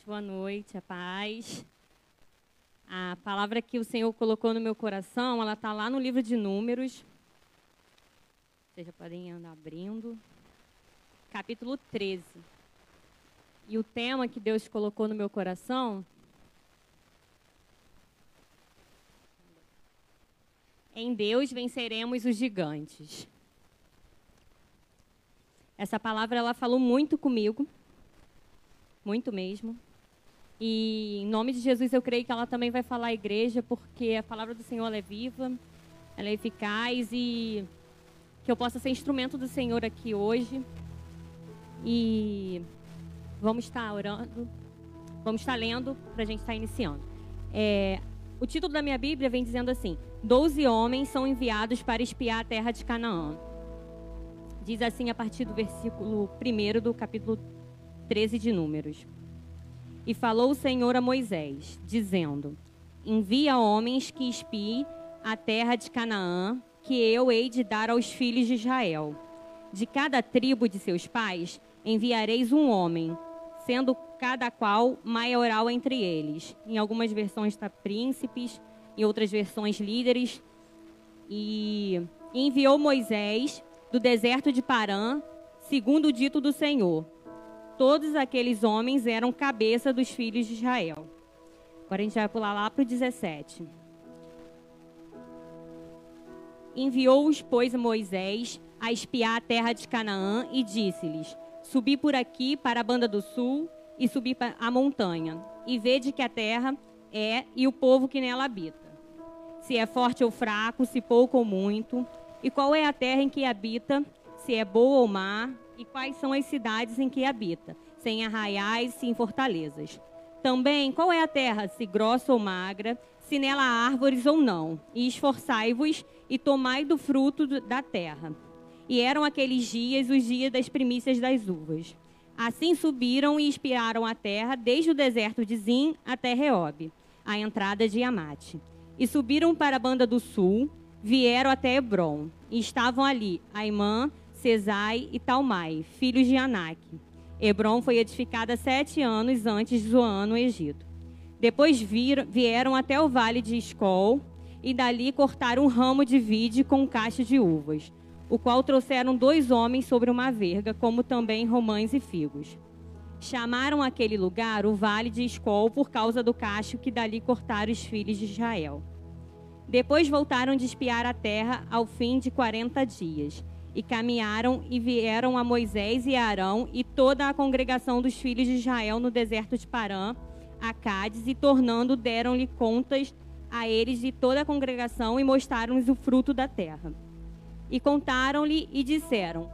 Boa noite, a paz. A palavra que o Senhor colocou no meu coração, ela está lá no livro de Números. Vocês já podem andar abrindo. Capítulo 13. E o tema que Deus colocou no meu coração Em Deus venceremos os gigantes. Essa palavra ela falou muito comigo, muito mesmo. E em nome de Jesus eu creio que ela também vai falar à igreja, porque a palavra do Senhor é viva, ela é eficaz e que eu possa ser instrumento do Senhor aqui hoje. E vamos estar orando, vamos estar lendo para a gente estar iniciando. É, o título da minha Bíblia vem dizendo assim: Doze homens são enviados para espiar a terra de Canaã. Diz assim a partir do versículo 1 do capítulo 13 de Números. E falou o Senhor a Moisés, dizendo: Envia homens que espiem a terra de Canaã, que eu hei de dar aos filhos de Israel. De cada tribo de seus pais enviareis um homem, sendo cada qual maioral entre eles. Em algumas versões está príncipes, em outras versões líderes. E enviou Moisés do deserto de Parã, segundo o dito do Senhor. Todos aqueles homens eram cabeça dos filhos de Israel. Agora a gente vai pular lá para o 17. Enviou-os, pois, Moisés a espiar a terra de Canaã e disse-lhes: Subi por aqui para a banda do sul e subi a montanha, e vede que a terra é e o povo que nela habita. Se é forte ou fraco, se pouco ou muito, e qual é a terra em que habita, se é boa ou má, e quais são as cidades em que habita, se em arraiais, se em fortalezas. Também, qual é a terra, se grossa ou magra, se nela há árvores ou não, e esforçai-vos e tomai do fruto da terra e eram aqueles dias os dias das primícias das uvas. Assim subiram e espiaram a terra, desde o deserto de Zim até Reob, a entrada de Amate. E subiram para a banda do sul, vieram até Hebron, e estavam ali Aimã, Cesai e Talmai, filhos de Anak. Hebron foi edificada sete anos antes do ano Egito. Depois viram, vieram até o vale de Escol, e dali cortaram um ramo de vide com um cacho de uvas o qual trouxeram dois homens sobre uma verga, como também romães e figos. Chamaram aquele lugar o Vale de Escol por causa do cacho que dali cortaram os filhos de Israel. Depois voltaram de espiar a terra ao fim de quarenta dias. E caminharam e vieram a Moisés e a Arão e toda a congregação dos filhos de Israel no deserto de Parã, a Cádiz, e tornando deram-lhe contas a eles e toda a congregação e mostraram-lhes o fruto da terra. E contaram-lhe e disseram: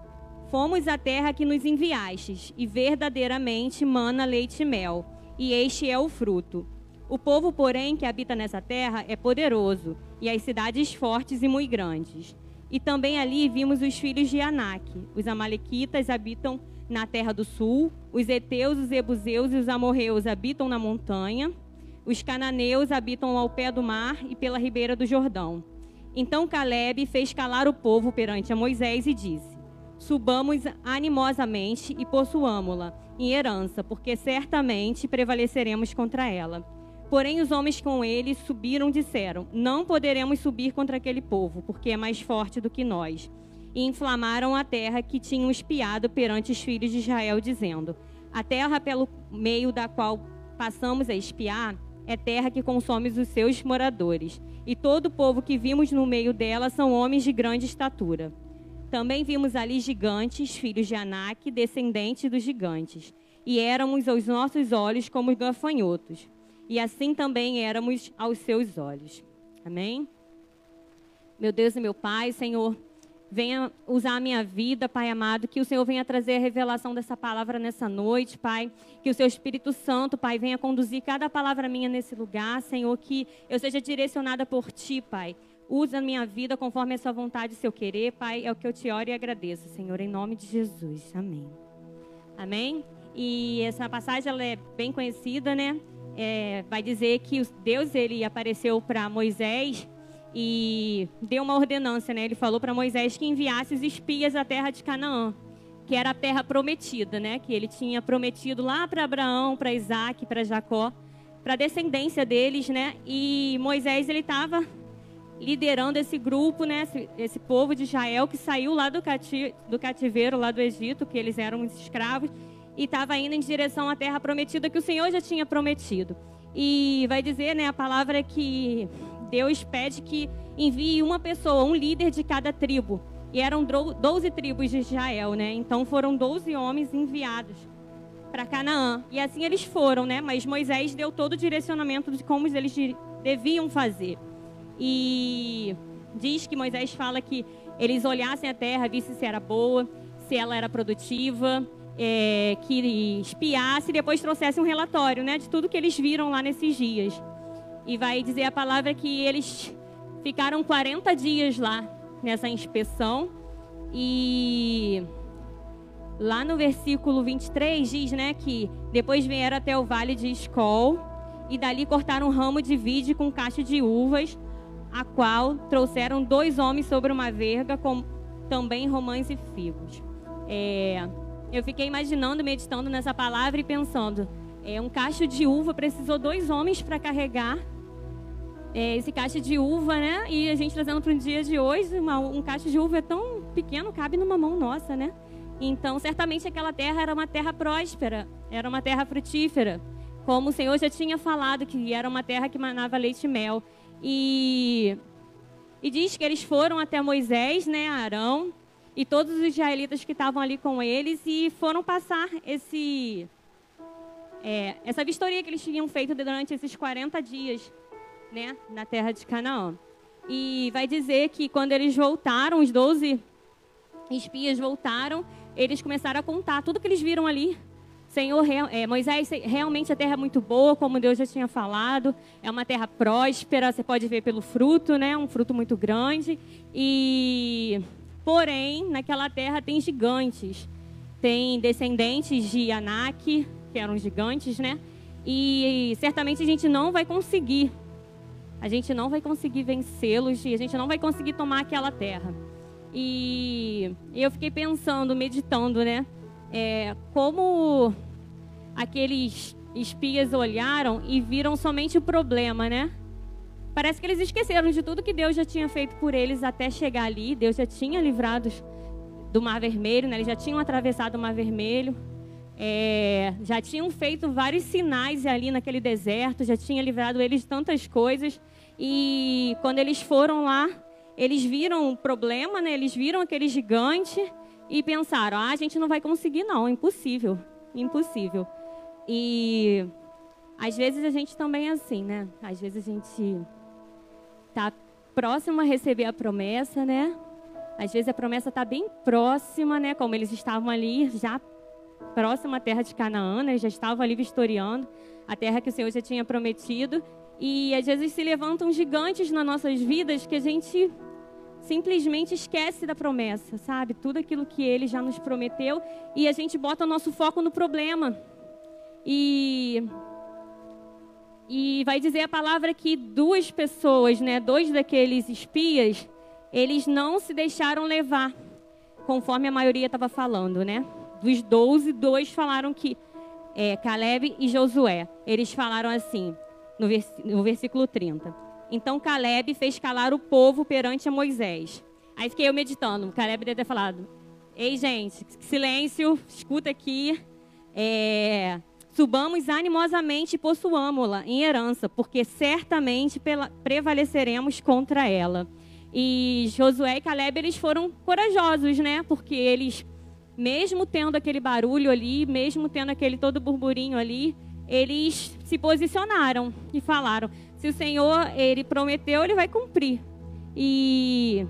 Fomos à terra que nos enviastes, e verdadeiramente mana leite e mel, e este é o fruto. O povo, porém, que habita nessa terra é poderoso, e as cidades fortes e muito grandes. E também ali vimos os filhos de Anak. Os amalequitas habitam na terra do sul, os heteus, os ebuseus e os amorreus habitam na montanha, os cananeus habitam ao pé do mar e pela ribeira do Jordão. Então Caleb fez calar o povo perante a Moisés e disse: Subamos animosamente e possuamo-la em herança, porque certamente prevaleceremos contra ela. Porém, os homens com ele subiram disseram: Não poderemos subir contra aquele povo, porque é mais forte do que nós. E inflamaram a terra que tinham espiado perante os filhos de Israel, dizendo: A terra pelo meio da qual passamos a espiar é terra que consome os seus moradores e todo o povo que vimos no meio dela são homens de grande estatura. Também vimos ali gigantes, filhos de Anak, descendentes dos gigantes, e éramos aos nossos olhos como gafanhotos, e assim também éramos aos seus olhos. Amém? Meu Deus e meu Pai, Senhor, venha usar a minha vida, Pai amado, que o Senhor venha trazer a revelação dessa palavra nessa noite, Pai, que o Seu Espírito Santo, Pai, venha conduzir cada palavra minha nesse lugar, Senhor, que eu seja direcionada por Ti, Pai. Usa a minha vida conforme a Sua vontade e Seu querer, Pai, é o que eu te oro e agradeço, Senhor, em nome de Jesus. Amém. Amém? E essa passagem, ela é bem conhecida, né? É, vai dizer que Deus, ele apareceu para Moisés e deu uma ordenança, né? Ele falou para Moisés que enviasse os espias à terra de Canaã. que era a terra prometida, né? Que ele tinha prometido lá para Abraão, para Isaac, para Jacó, para a descendência deles, né? E Moisés ele estava liderando esse grupo, né? Esse, esse, povo de Israel que saiu lá do, cati do cativeiro, lá do Egito, que eles eram escravos, e estava indo em direção à terra prometida que o Senhor já tinha prometido. E vai dizer, né? A palavra que Deus pede que envie uma pessoa, um líder de cada tribo e eram 12 tribos de Israel, né? Então foram 12 homens enviados para Canaã. E assim eles foram, né? Mas Moisés deu todo o direcionamento de como eles deviam fazer. E diz que Moisés fala que eles olhassem a terra, vissem se era boa, se ela era produtiva, é, que espiasse e depois trouxesse um relatório, né? De tudo que eles viram lá nesses dias. E vai dizer a palavra que eles ficaram 40 dias lá nessa inspeção. E lá no versículo 23 diz, né, que depois vieram até o vale de Escol e dali cortaram um ramo de vide com cacho de uvas, a qual trouxeram dois homens sobre uma verga com também romãs e figos. É, eu fiquei imaginando, meditando nessa palavra e pensando, é, um cacho de uva precisou dois homens para carregar é, esse caixa de uva, né? E a gente trazendo para o dia de hoje, uma, um caixa de uva é tão pequeno, cabe numa mão nossa, né? Então, certamente aquela terra era uma terra próspera, era uma terra frutífera, como o Senhor já tinha falado que era uma terra que manava leite e mel. E, e diz que eles foram até Moisés, né, Arão, e todos os israelitas que estavam ali com eles e foram passar esse é, essa vistoria que eles tinham feito durante esses 40 dias né, na terra de Canaã. E vai dizer que quando eles voltaram, os 12 espias voltaram, eles começaram a contar tudo que eles viram ali. Senhor, é, Moisés, realmente a terra é muito boa, como Deus já tinha falado. É uma terra próspera, você pode ver pelo fruto, né? Um fruto muito grande. E, porém, naquela terra tem gigantes. Tem descendentes de Anak, que eram gigantes, né? E certamente a gente não vai conseguir a gente não vai conseguir vencê-los e a gente não vai conseguir tomar aquela terra. E eu fiquei pensando, meditando, né? É, como aqueles espias olharam e viram somente o problema, né? Parece que eles esqueceram de tudo que Deus já tinha feito por eles até chegar ali. Deus já tinha livrado do Mar Vermelho, né? Eles já tinham atravessado o Mar Vermelho. É, já tinham feito vários sinais ali naquele deserto, já tinha livrado eles de tantas coisas. E quando eles foram lá, eles viram o problema, né? Eles viram aquele gigante e pensaram: ah, a gente não vai conseguir, não, impossível, impossível. E às vezes a gente também é assim, né? Às vezes a gente tá próximo a receber a promessa, né? Às vezes a promessa está bem próxima, né? Como eles estavam ali, já próxima à terra de Canaã, né? já estavam ali vistoriando a terra que o Senhor já tinha prometido. E às vezes se levantam gigantes nas nossas vidas que a gente simplesmente esquece da promessa, sabe? Tudo aquilo que ele já nos prometeu e a gente bota o nosso foco no problema. E e vai dizer a palavra que duas pessoas, né, dois daqueles espias, eles não se deixaram levar, conforme a maioria estava falando, né? Dos doze, dois falaram que é, Caleb e Josué, eles falaram assim: no, vers no versículo 30. Então Caleb fez calar o povo perante a Moisés. Aí fiquei eu meditando. Caleb deve ter falado: Ei, gente, silêncio, escuta aqui. É, subamos animosamente e possuamos-la em herança, porque certamente prevaleceremos contra ela. E Josué e Caleb eles foram corajosos, né? Porque eles, mesmo tendo aquele barulho ali, mesmo tendo aquele todo burburinho ali, eles se posicionaram e falaram: se o Senhor ele prometeu, ele vai cumprir. E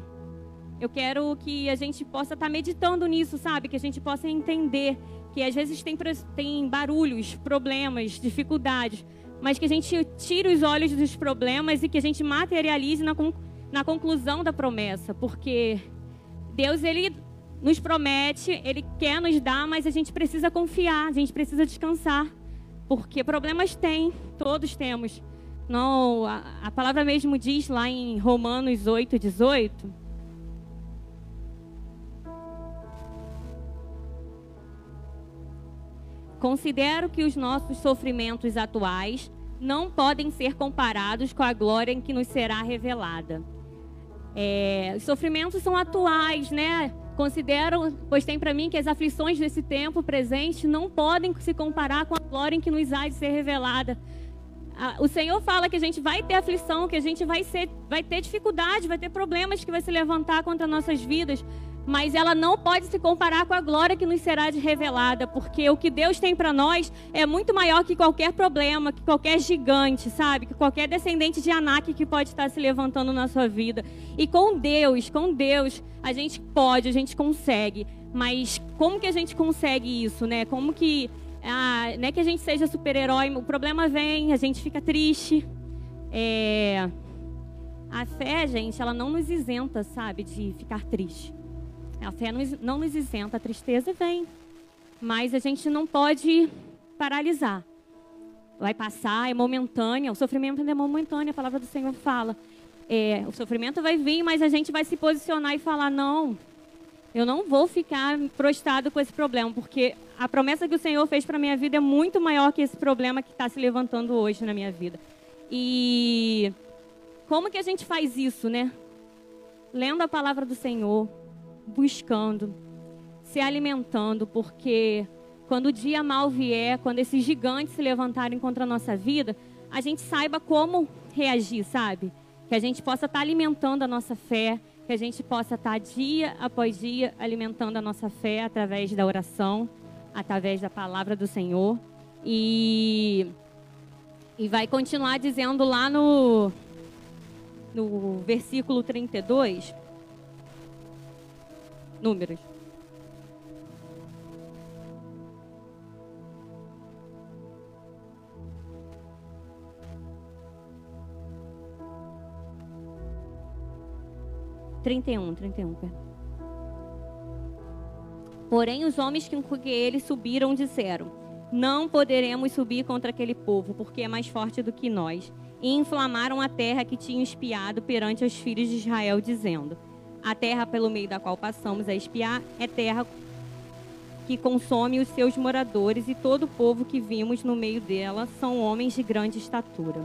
eu quero que a gente possa estar tá meditando nisso, sabe? Que a gente possa entender que às vezes tem, tem barulhos, problemas, dificuldades, mas que a gente tire os olhos dos problemas e que a gente materialize na, na conclusão da promessa, porque Deus ele nos promete, ele quer nos dar, mas a gente precisa confiar, a gente precisa descansar. Porque problemas tem, todos temos. Não, a, a palavra mesmo diz lá em Romanos 8, 18. Considero que os nossos sofrimentos atuais não podem ser comparados com a glória em que nos será revelada. É, os sofrimentos são atuais, né? Considero, pois tem para mim que as aflições desse tempo presente não podem se comparar com a glória em que nos há de ser revelada. O Senhor fala que a gente vai ter aflição, que a gente vai, ser, vai ter dificuldade, vai ter problemas que vai se levantar contra nossas vidas mas ela não pode se comparar com a glória que nos será revelada, porque o que Deus tem para nós é muito maior que qualquer problema, que qualquer gigante, sabe? Que qualquer descendente de Anak que pode estar se levantando na sua vida. E com Deus, com Deus, a gente pode, a gente consegue. Mas como que a gente consegue isso, né? Como que ah, não é que a gente seja super-herói, o problema vem, a gente fica triste. É... A fé, gente, ela não nos isenta, sabe, de ficar triste. A fé não nos isenta, a tristeza vem. Mas a gente não pode paralisar. Vai passar, é momentânea, o sofrimento é momentâneo, a palavra do Senhor fala. É, o sofrimento vai vir, mas a gente vai se posicionar e falar: não, eu não vou ficar prostrado com esse problema, porque a promessa que o Senhor fez para minha vida é muito maior que esse problema que está se levantando hoje na minha vida. E como que a gente faz isso, né? Lendo a palavra do Senhor, buscando, se alimentando, porque quando o dia mal vier, quando esses gigantes se levantarem contra a nossa vida, a gente saiba como reagir, sabe? Que a gente possa estar alimentando a nossa fé, que a gente possa estar dia após dia alimentando a nossa fé através da oração, através da palavra do Senhor. E, e vai continuar dizendo lá no, no versículo 32 Números. Trinta e um, trinta e um, Porém, os homens com que eles subiram disseram: Não poderemos subir contra aquele povo, porque é mais forte do que nós. E inflamaram a terra que tinham espiado perante os filhos de Israel, dizendo: a terra pelo meio da qual passamos a espiar é terra que consome os seus moradores, e todo o povo que vimos no meio dela são homens de grande estatura.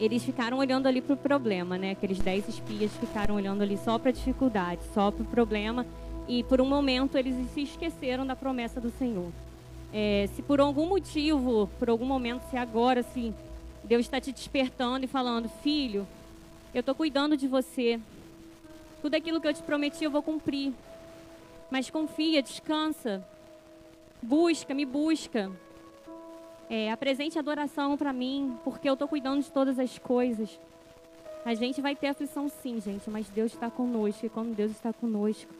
Eles ficaram olhando ali para o problema, né? Aqueles dez espias ficaram olhando ali só para a dificuldade, só para o problema, e por um momento eles se esqueceram da promessa do Senhor. É, se por algum motivo, por algum momento, se agora, assim, Deus está te despertando e falando, filho, eu estou cuidando de você, tudo aquilo que eu te prometi eu vou cumprir. Mas confia, descansa. Busca, me busca. É, apresente adoração para mim, porque eu estou cuidando de todas as coisas. A gente vai ter aflição sim, gente, mas Deus está conosco. E quando Deus está conosco,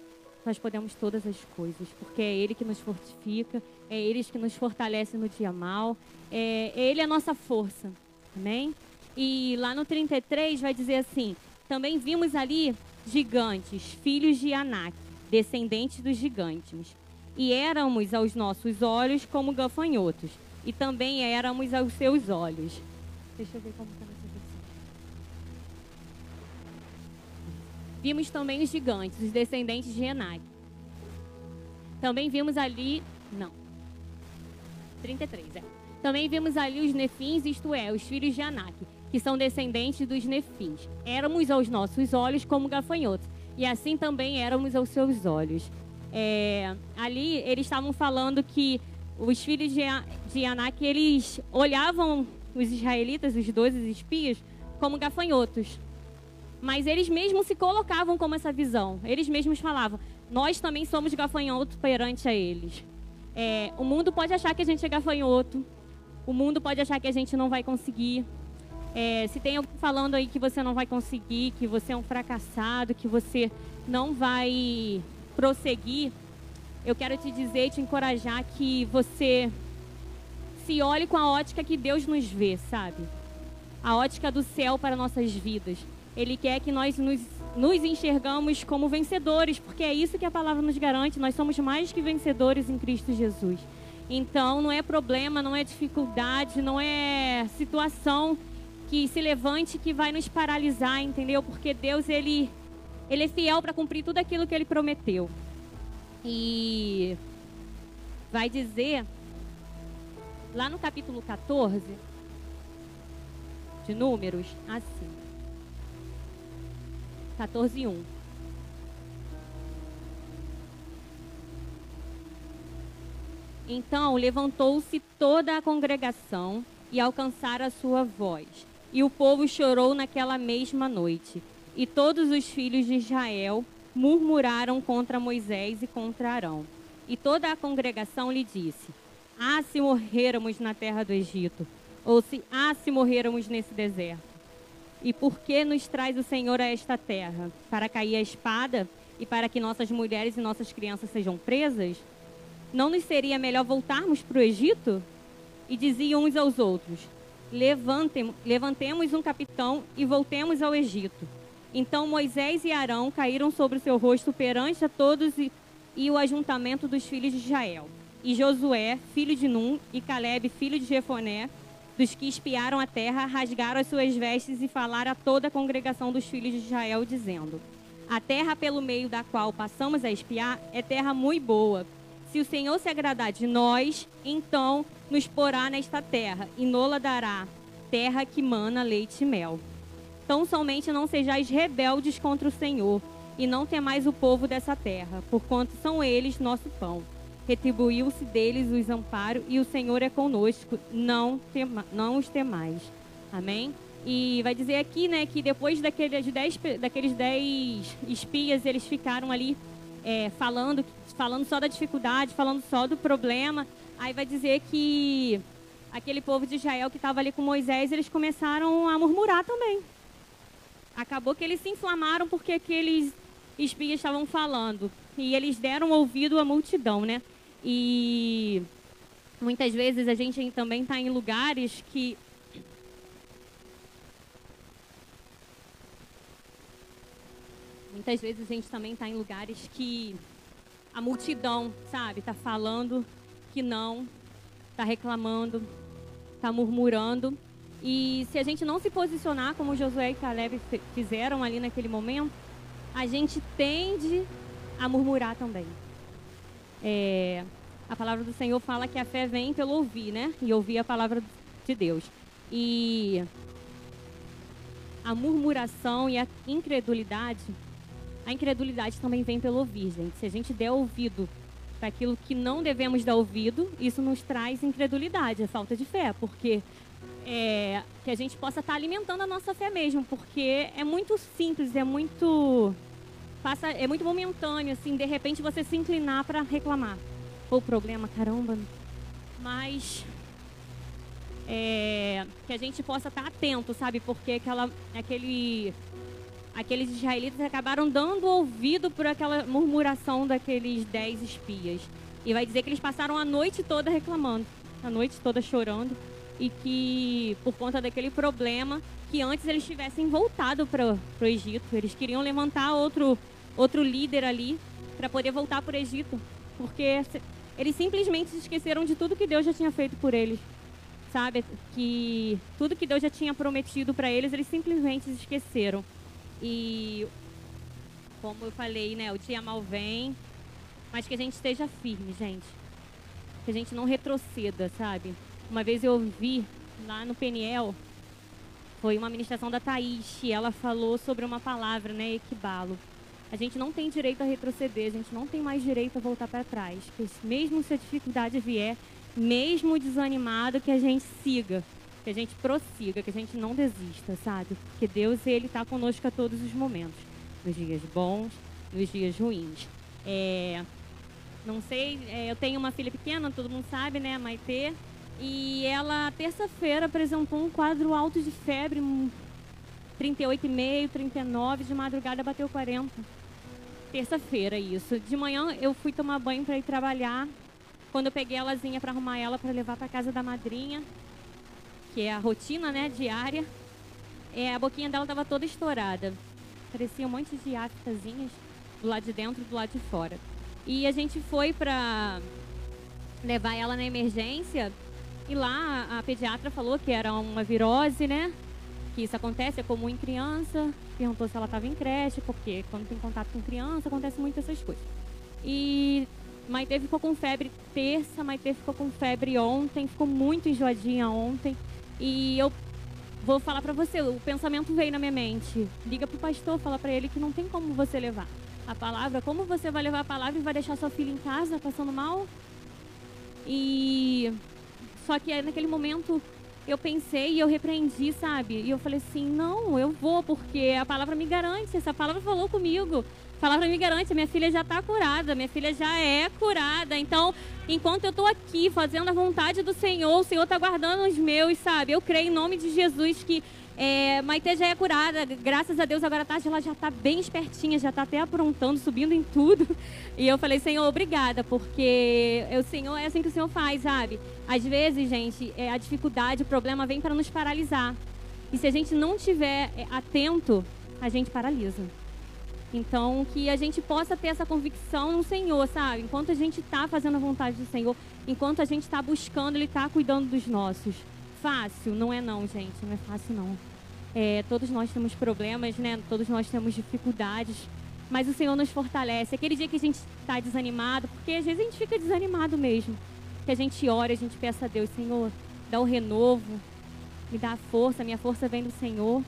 nós podemos todas as coisas, porque é Ele que nos fortifica, é Ele que nos fortalece no dia mal, é, é Ele a nossa força. Amém? E lá no 33 vai dizer assim: também vimos ali gigantes, filhos de Anak, descendentes dos gigantes. E éramos aos nossos olhos como gafanhotos, e também éramos aos seus olhos. Deixa eu ver como está nessa versão. Vimos também os gigantes, os descendentes de Anak. Também vimos ali. Não. 33, é. Também vimos ali os nefins, isto é, os filhos de Anak, que são descendentes dos nefins. Éramos aos nossos olhos como gafanhotos, e assim também éramos aos seus olhos. É, ali eles estavam falando que os filhos de, de Anak, eles olhavam os israelitas, os doze espias, como gafanhotos. Mas eles mesmos se colocavam como essa visão. Eles mesmos falavam, nós também somos gafanhotos perante a eles. É, o mundo pode achar que a gente é gafanhoto. O mundo pode achar que a gente não vai conseguir. É, se tem alguém falando aí que você não vai conseguir, que você é um fracassado, que você não vai prosseguir, eu quero te dizer te encorajar que você se olhe com a ótica que Deus nos vê, sabe? A ótica do céu para nossas vidas. Ele quer que nós nos, nos enxergamos como vencedores, porque é isso que a palavra nos garante. Nós somos mais que vencedores em Cristo Jesus. Então, não é problema, não é dificuldade, não é situação que se levante que vai nos paralisar, entendeu? Porque Deus ele ele é fiel para cumprir tudo aquilo que ele prometeu. E vai dizer Lá no capítulo 14 de Números, assim. 14, 1. Então levantou-se toda a congregação e alcançaram a sua voz. E o povo chorou naquela mesma noite. E todos os filhos de Israel murmuraram contra Moisés e contra Arão. E toda a congregação lhe disse: Ah, se morrêramos na terra do Egito, ou se ah, se morrêramos nesse deserto. E por que nos traz o Senhor a esta terra? Para cair a espada e para que nossas mulheres e nossas crianças sejam presas? Não nos seria melhor voltarmos para o Egito? E diziam uns aos outros: Levantem, Levantemos um capitão e voltemos ao Egito. Então Moisés e Arão caíram sobre o seu rosto perante a todos e, e o ajuntamento dos filhos de Israel. E Josué, filho de Num, e Caleb, filho de Jefoné, dos que espiaram a terra, rasgaram as suas vestes e falaram a toda a congregação dos filhos de Israel, dizendo: A terra pelo meio da qual passamos a espiar é terra muito boa se o Senhor se agradar de nós, então nos porá nesta terra e nola dará terra que mana leite e mel. Tão somente não sejais rebeldes contra o Senhor e não temais o povo dessa terra, porquanto são eles nosso pão. Retribuiu-se deles os amparos e o Senhor é conosco, não, tema, não os temais. Amém? E vai dizer aqui, né, que depois daqueles dez, daqueles dez espias, eles ficaram ali é, falando, falando só da dificuldade, falando só do problema. Aí vai dizer que aquele povo de Israel que estava ali com Moisés, eles começaram a murmurar também. Acabou que eles se inflamaram porque aqueles espias estavam falando. E eles deram ouvido à multidão, né? E muitas vezes a gente também está em lugares que Muitas vezes a gente também está em lugares que a multidão, sabe, está falando que não, está reclamando, está murmurando. E se a gente não se posicionar como Josué e Caleb fizeram ali naquele momento, a gente tende a murmurar também. É, a palavra do Senhor fala que a fé vem pelo ouvir, né? E ouvir a palavra de Deus. E a murmuração e a incredulidade incredulidade também vem pelo ouvir, gente. Se a gente der ouvido para aquilo que não devemos dar ouvido, isso nos traz incredulidade, a falta de fé, porque é, que a gente possa estar tá alimentando a nossa fé mesmo, porque é muito simples, é muito passa, é muito momentâneo, assim, de repente você se inclinar para reclamar. o problema, caramba. Mas é, que a gente possa estar tá atento, sabe? Porque aquela, aquele aqueles israelitas acabaram dando ouvido por aquela murmuração daqueles dez espias. E vai dizer que eles passaram a noite toda reclamando, a noite toda chorando, e que por conta daquele problema, que antes eles tivessem voltado para o Egito, eles queriam levantar outro, outro líder ali para poder voltar para o Egito, porque eles simplesmente se esqueceram de tudo que Deus já tinha feito por eles. Sabe? Que tudo que Deus já tinha prometido para eles, eles simplesmente esqueceram. E como eu falei, né, o dia mal vem, mas que a gente esteja firme, gente. Que a gente não retroceda, sabe? Uma vez eu ouvi lá no Peniel, foi uma ministração da Thaís, e ela falou sobre uma palavra, né, equibalo. A gente não tem direito a retroceder, a gente não tem mais direito a voltar para trás. Mesmo se a dificuldade vier, mesmo desanimado, que a gente siga, que a gente prossiga, que a gente não desista, sabe? Porque Deus, Ele está conosco a todos os momentos, nos dias bons, nos dias ruins. É, não sei, é, eu tenho uma filha pequena, todo mundo sabe, né, Maitê, e ela, terça-feira, apresentou um quadro alto de febre, 38,5, 39, de madrugada bateu 40. Terça-feira, isso. De manhã eu fui tomar banho para ir trabalhar. Quando eu peguei a lazinha para arrumar ela para levar para casa da madrinha, que é a rotina né, diária, é, a boquinha dela estava toda estourada. Parecia um monte de aftazinhas do lado de dentro e do lado de fora. E a gente foi para levar ela na emergência e lá a pediatra falou que era uma virose, né? Que isso acontece, é comum em criança. Perguntou se ela estava em creche, porque quando tem contato com criança acontece muito essas coisas. E Maite ficou com febre terça, Maite ficou com febre ontem, ficou muito enjoadinha ontem. E eu vou falar para você, o pensamento veio na minha mente. Liga pro pastor, fala para ele que não tem como você levar a palavra. Como você vai levar a palavra e vai deixar sua filha em casa passando mal? E só que naquele momento eu pensei e eu repreendi, sabe? E eu falei assim: não, eu vou, porque a palavra me garante, essa palavra falou comigo. Palavra me garante, minha filha já está curada, minha filha já é curada. Então, enquanto eu estou aqui fazendo a vontade do Senhor, o Senhor está guardando os meus, sabe? Eu creio em nome de Jesus que é, Maite já é curada, graças a Deus, agora a tarde ela já está bem espertinha, já está até aprontando, subindo em tudo. E eu falei, Senhor, obrigada, porque o Senhor é assim que o Senhor faz, sabe? Às vezes, gente, é, a dificuldade, o problema vem para nos paralisar. E se a gente não estiver é, atento, a gente paralisa. Então, que a gente possa ter essa convicção no Senhor, sabe? Enquanto a gente está fazendo a vontade do Senhor, enquanto a gente está buscando, Ele está cuidando dos nossos. Fácil? Não é não, gente. Não é fácil não. É, todos nós temos problemas, né? Todos nós temos dificuldades. Mas o Senhor nos fortalece. Aquele dia que a gente está desanimado, porque às vezes a gente fica desanimado mesmo. Que a gente ora, a gente peça a Deus, Senhor, dá o renovo, me dá a força, minha força vem do Senhor.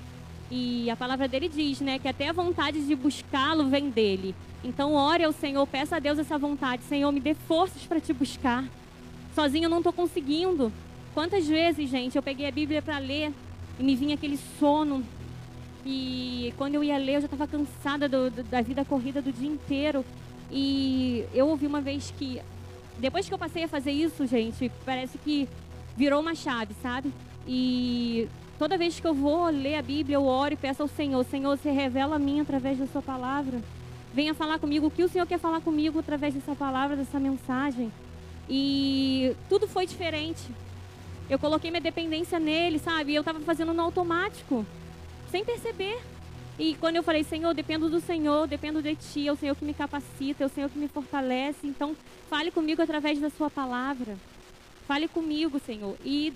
E a palavra dele diz, né, que até a vontade de buscá-lo vem dele. Então ore ao Senhor, peça a Deus essa vontade. Senhor, me dê forças para te buscar. Sozinho eu não estou conseguindo. Quantas vezes, gente, eu peguei a Bíblia para ler e me vinha aquele sono. E quando eu ia ler, eu já estava cansada do, do, da vida corrida do dia inteiro. E eu ouvi uma vez que, depois que eu passei a fazer isso, gente, parece que virou uma chave, sabe? E toda vez que eu vou ler a Bíblia, eu oro e peço ao Senhor: Senhor, se revela a mim através da Sua palavra. Venha falar comigo o que o Senhor quer falar comigo através dessa palavra, dessa mensagem. E tudo foi diferente. Eu coloquei minha dependência nele, sabe? Eu estava fazendo no automático, sem perceber. E quando eu falei, Senhor, eu dependo do Senhor, dependo de Ti, é o Senhor que me capacita, é o Senhor que me fortalece. Então, fale comigo através da Sua palavra. Fale comigo, Senhor. E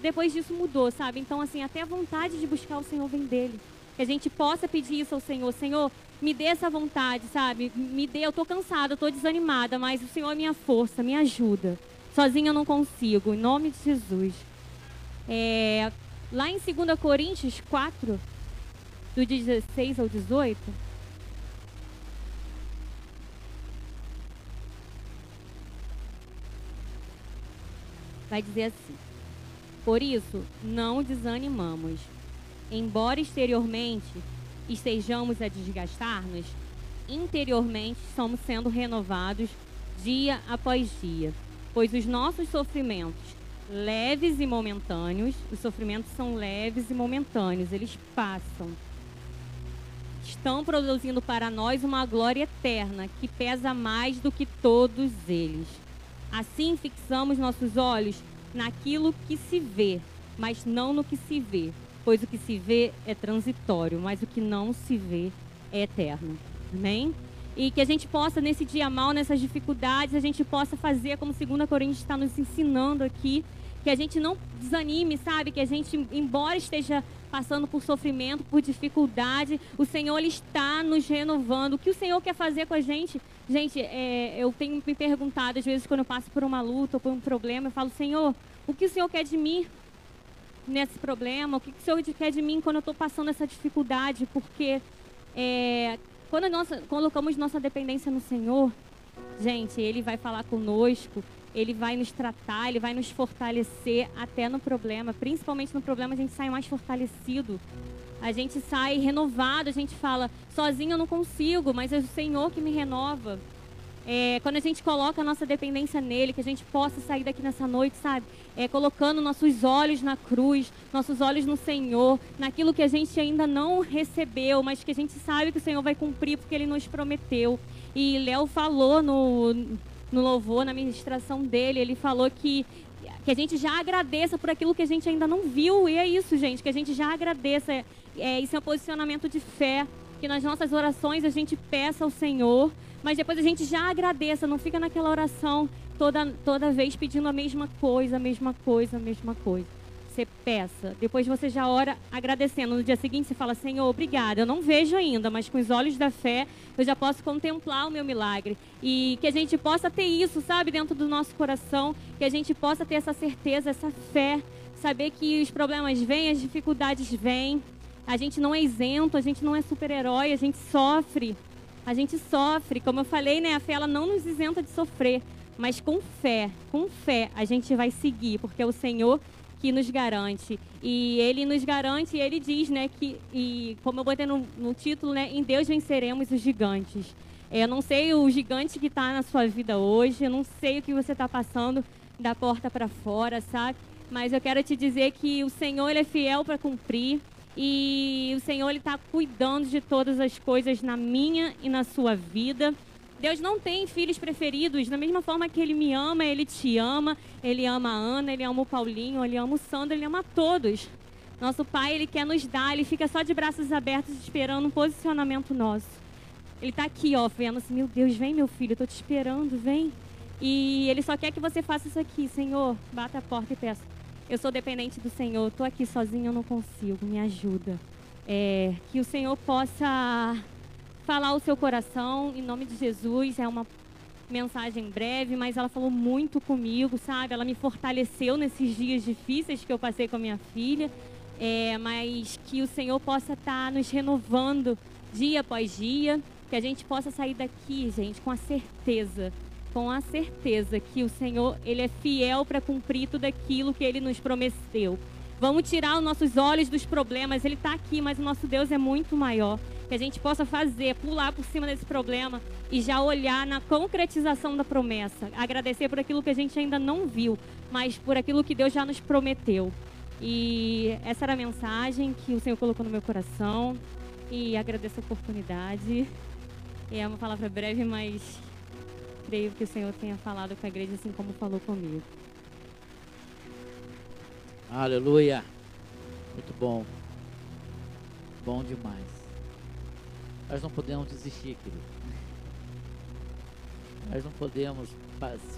depois disso mudou, sabe? Então, assim, até a vontade de buscar o Senhor vem dele. Que a gente possa pedir isso ao Senhor. Senhor, me dê essa vontade, sabe? Me dê, eu estou cansada, eu estou desanimada, mas o Senhor é minha força, me ajuda. Sozinha eu não consigo, em nome de Jesus. É, lá em 2 Coríntios 4, do 16 ao 18. Vai dizer assim: Por isso, não desanimamos. Embora exteriormente estejamos a desgastar-nos, interiormente somos sendo renovados dia após dia pois os nossos sofrimentos, leves e momentâneos, os sofrimentos são leves e momentâneos, eles passam. Estão produzindo para nós uma glória eterna que pesa mais do que todos eles. Assim fixamos nossos olhos naquilo que se vê, mas não no que se vê, pois o que se vê é transitório, mas o que não se vê é eterno. Amém? E que a gente possa, nesse dia mal, nessas dificuldades, a gente possa fazer como 2 Coríntios está nos ensinando aqui. Que a gente não desanime, sabe? Que a gente, embora esteja passando por sofrimento, por dificuldade, o Senhor ele está nos renovando. O que o Senhor quer fazer com a gente? Gente, é, eu tenho me perguntado, às vezes, quando eu passo por uma luta ou por um problema, eu falo, Senhor, o que o Senhor quer de mim nesse problema? O que o Senhor quer de mim quando eu estou passando essa dificuldade? Porque é, quando nós colocamos nossa dependência no Senhor, gente, Ele vai falar conosco, Ele vai nos tratar, Ele vai nos fortalecer até no problema. Principalmente no problema, a gente sai mais fortalecido. A gente sai renovado, a gente fala, sozinho eu não consigo, mas é o Senhor que me renova. É, quando a gente coloca a nossa dependência nele, que a gente possa sair daqui nessa noite, sabe? É, colocando nossos olhos na cruz, nossos olhos no Senhor, naquilo que a gente ainda não recebeu, mas que a gente sabe que o Senhor vai cumprir porque ele nos prometeu. E Léo falou no, no louvor, na ministração dele, ele falou que, que a gente já agradeça por aquilo que a gente ainda não viu. E é isso, gente, que a gente já agradeça. É, isso é um posicionamento de fé, que nas nossas orações a gente peça ao Senhor mas depois a gente já agradeça, não fica naquela oração toda, toda vez pedindo a mesma coisa, a mesma coisa, a mesma coisa. você peça. Depois você já ora agradecendo. No dia seguinte você fala: Senhor, obrigado. Eu não vejo ainda, mas com os olhos da fé eu já posso contemplar o meu milagre. E que a gente possa ter isso, sabe, dentro do nosso coração. Que a gente possa ter essa certeza, essa fé. Saber que os problemas vêm, as dificuldades vêm. A gente não é isento, a gente não é super-herói, a gente sofre. A gente sofre. Como eu falei, né? A fé ela não nos isenta de sofrer. Mas com fé, com fé, a gente vai seguir, porque é o Senhor que nos garante. E ele nos garante, e ele diz, né, que, e como eu botei no, no título, né, em Deus venceremos os gigantes. Eu não sei o gigante que está na sua vida hoje, eu não sei o que você está passando da porta para fora, sabe? Mas eu quero te dizer que o Senhor ele é fiel para cumprir e o Senhor está cuidando de todas as coisas na minha e na sua vida. Deus não tem filhos preferidos. Da mesma forma que Ele me ama, Ele te ama. Ele ama a Ana, Ele ama o Paulinho, Ele ama o Sandro, Ele ama todos. Nosso Pai, Ele quer nos dar, Ele fica só de braços abertos esperando um posicionamento nosso. Ele está aqui, ó, vendo assim, meu Deus, vem meu filho, eu tô te esperando, vem. E Ele só quer que você faça isso aqui, Senhor, bata a porta e peça. Eu sou dependente do Senhor, estou aqui sozinho, eu não consigo, me ajuda. É, que o Senhor possa falar o seu coração em nome de Jesus. É uma mensagem breve, mas ela falou muito comigo, sabe? Ela me fortaleceu nesses dias difíceis que eu passei com a minha filha. É, mas que o Senhor possa estar tá nos renovando dia após dia, que a gente possa sair daqui, gente, com a certeza, com a certeza que o Senhor ele é fiel para cumprir tudo aquilo que Ele nos prometeu. Vamos tirar os nossos olhos dos problemas. Ele está aqui, mas o nosso Deus é muito maior que a gente possa fazer, pular por cima desse problema e já olhar na concretização da promessa. Agradecer por aquilo que a gente ainda não viu, mas por aquilo que Deus já nos prometeu. E essa era a mensagem que o Senhor colocou no meu coração. E agradeço a oportunidade. É uma palavra breve, mas creio que o Senhor tenha falado com a igreja assim como falou comigo. Aleluia. Muito bom. Bom demais. Nós não podemos desistir, querido. Nós não podemos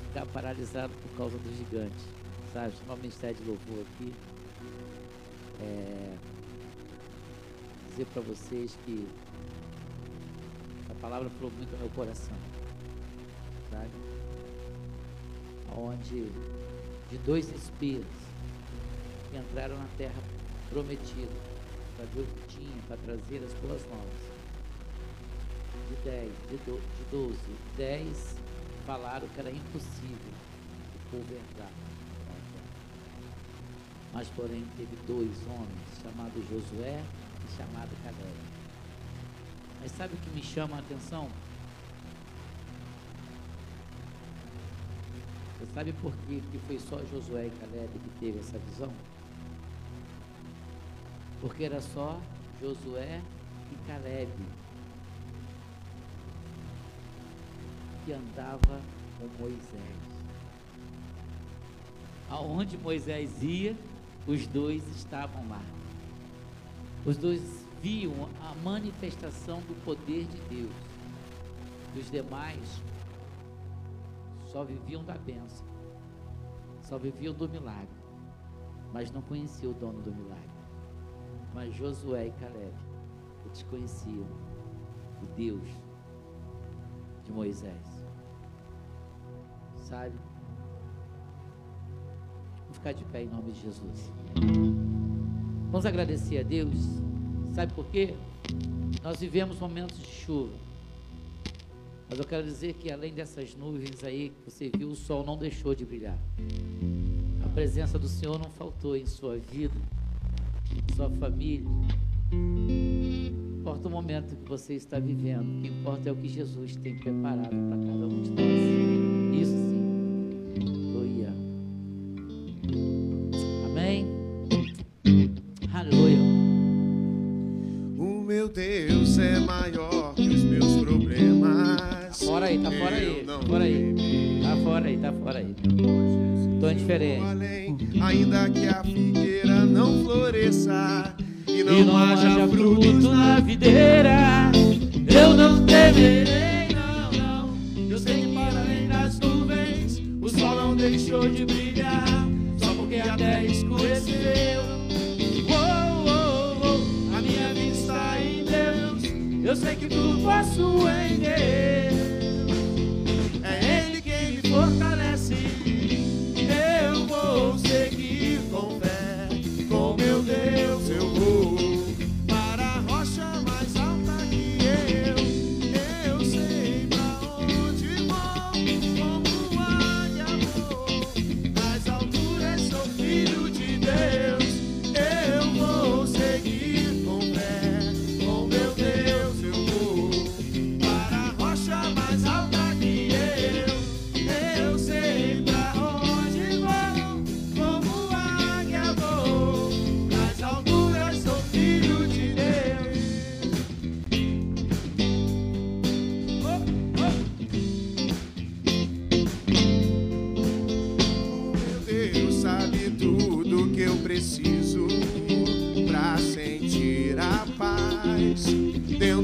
ficar paralisados por causa do gigante. Sabe? Chamar o Ministério de Louvor aqui. É, dizer para vocês que a palavra falou muito no meu coração. Sabe? Onde de dois espias que entraram na terra prometida para ver o que tinha, para trazer as boas novas de 10, de, do, de 12, 10 falaram que era impossível o povo entrar. Mas, porém, teve dois homens, chamado Josué e chamado Caleb. Mas sabe o que me chama a atenção? Você sabe por que, que foi só Josué e Caleb que teve essa visão? Porque era só Josué e Caleb que andava com Moisés. Aonde Moisés ia, os dois estavam lá. Os dois viam a manifestação do poder de Deus. Os demais só viviam da bênção, só viviam do milagre, mas não conheciam o dono do milagre. Mas Josué e Caleb, eles conheciam o Deus de Moisés sabe? Vamos ficar de pé em nome de Jesus. Vamos agradecer a Deus. Sabe por quê? Nós vivemos momentos de chuva. Mas eu quero dizer que além dessas nuvens aí que você viu, o sol não deixou de brilhar. A presença do Senhor não faltou em sua vida, em sua família. Não importa o momento que você está vivendo, o que importa é o que Jesus tem preparado para cada um de nós. Isso está eu. Oh, oh, oh, a minha vida está em Deus. Eu sei que tudo posso em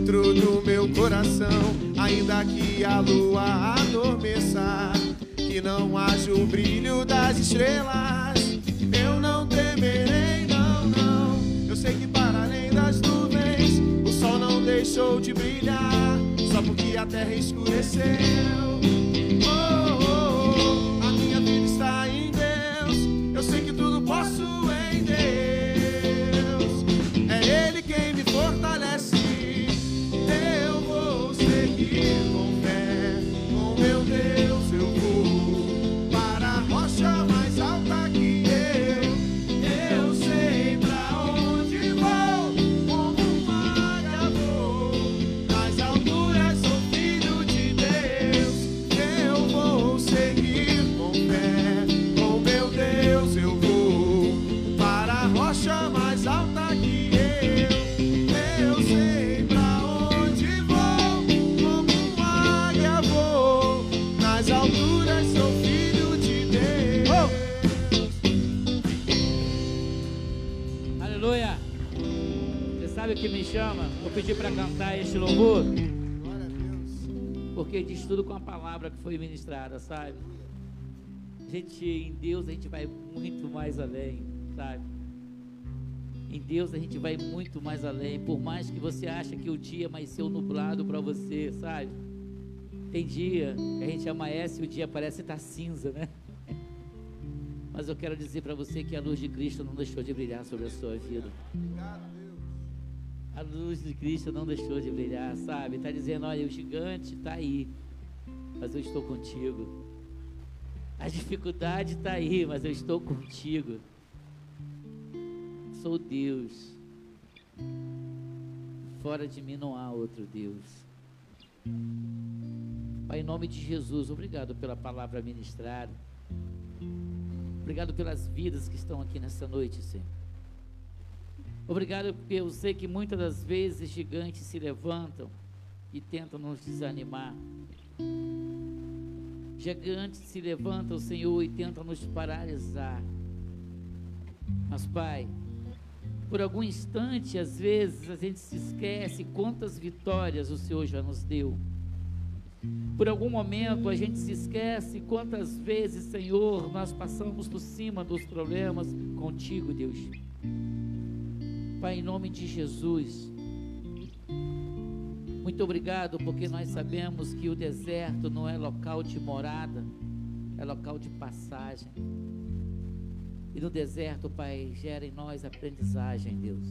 dentro do meu coração, ainda que a lua adormeça, que não haja o brilho das estrelas. Eu não temerei, não, não. Eu sei que para além das nuvens, o sol não deixou de brilhar, só porque a terra escureceu. Pedir para cantar este louvor? Porque diz tudo com a palavra que foi ministrada, sabe? Gente, em Deus, a gente vai muito mais além, sabe? Em Deus a gente vai muito mais além. Por mais que você ache que o dia amanheceu nublado para você, sabe? Tem dia que a gente amanhece e o dia parece estar cinza, né? Mas eu quero dizer para você que a luz de Cristo não deixou de brilhar sobre a sua vida. Obrigado a luz de Cristo não deixou de brilhar, sabe? Está dizendo: olha, o gigante está aí, mas eu estou contigo. A dificuldade está aí, mas eu estou contigo. Sou Deus. Fora de mim não há outro Deus. Pai, em nome de Jesus, obrigado pela palavra ministrada. Obrigado pelas vidas que estão aqui nessa noite, Senhor. Obrigado porque eu sei que muitas das vezes gigantes se levantam e tentam nos desanimar. Gigantes se levantam, Senhor, e tentam nos paralisar. Mas, Pai, por algum instante, às vezes, a gente se esquece quantas vitórias o Senhor já nos deu. Por algum momento, a gente se esquece quantas vezes, Senhor, nós passamos por cima dos problemas contigo, Deus. Pai, em nome de Jesus. Muito obrigado, porque nós sabemos que o deserto não é local de morada, é local de passagem. E no deserto, Pai, gera em nós aprendizagem, Deus.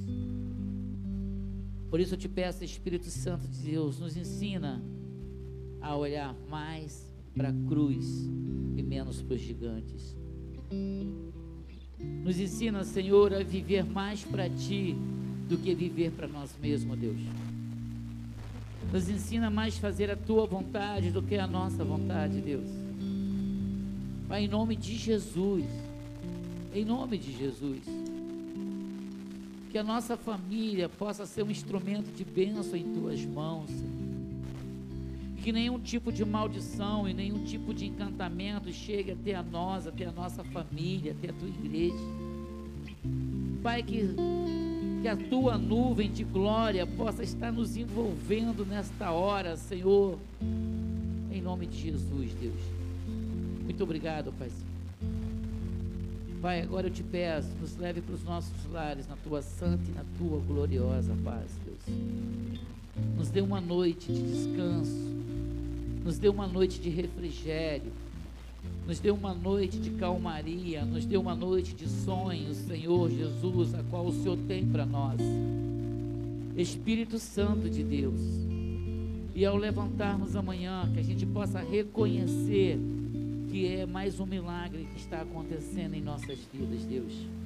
Por isso eu te peço, Espírito Santo de Deus, nos ensina a olhar mais para a cruz e menos para os gigantes. Nos ensina, Senhor, a viver mais para Ti do que viver para nós mesmos, Deus. Nos ensina mais a fazer a Tua vontade do que a nossa vontade, Deus. Pai, em nome de Jesus, em nome de Jesus, que a nossa família possa ser um instrumento de bênção em Tuas mãos, Senhor que nenhum tipo de maldição e nenhum tipo de encantamento chegue até a nós, até a nossa família, até a tua igreja. Pai, que, que a tua nuvem de glória possa estar nos envolvendo nesta hora, Senhor, em nome de Jesus, Deus. Muito obrigado, Pai. Pai, agora eu te peço, nos leve para os nossos lares na tua santa e na tua gloriosa paz, Deus. Nos dê uma noite de descanso, nos dê uma noite de refrigério, nos dê uma noite de calmaria, nos dê uma noite de sonhos, Senhor Jesus, a qual o Senhor tem para nós. Espírito Santo de Deus, e ao levantarmos amanhã, que a gente possa reconhecer que é mais um milagre que está acontecendo em nossas vidas, Deus.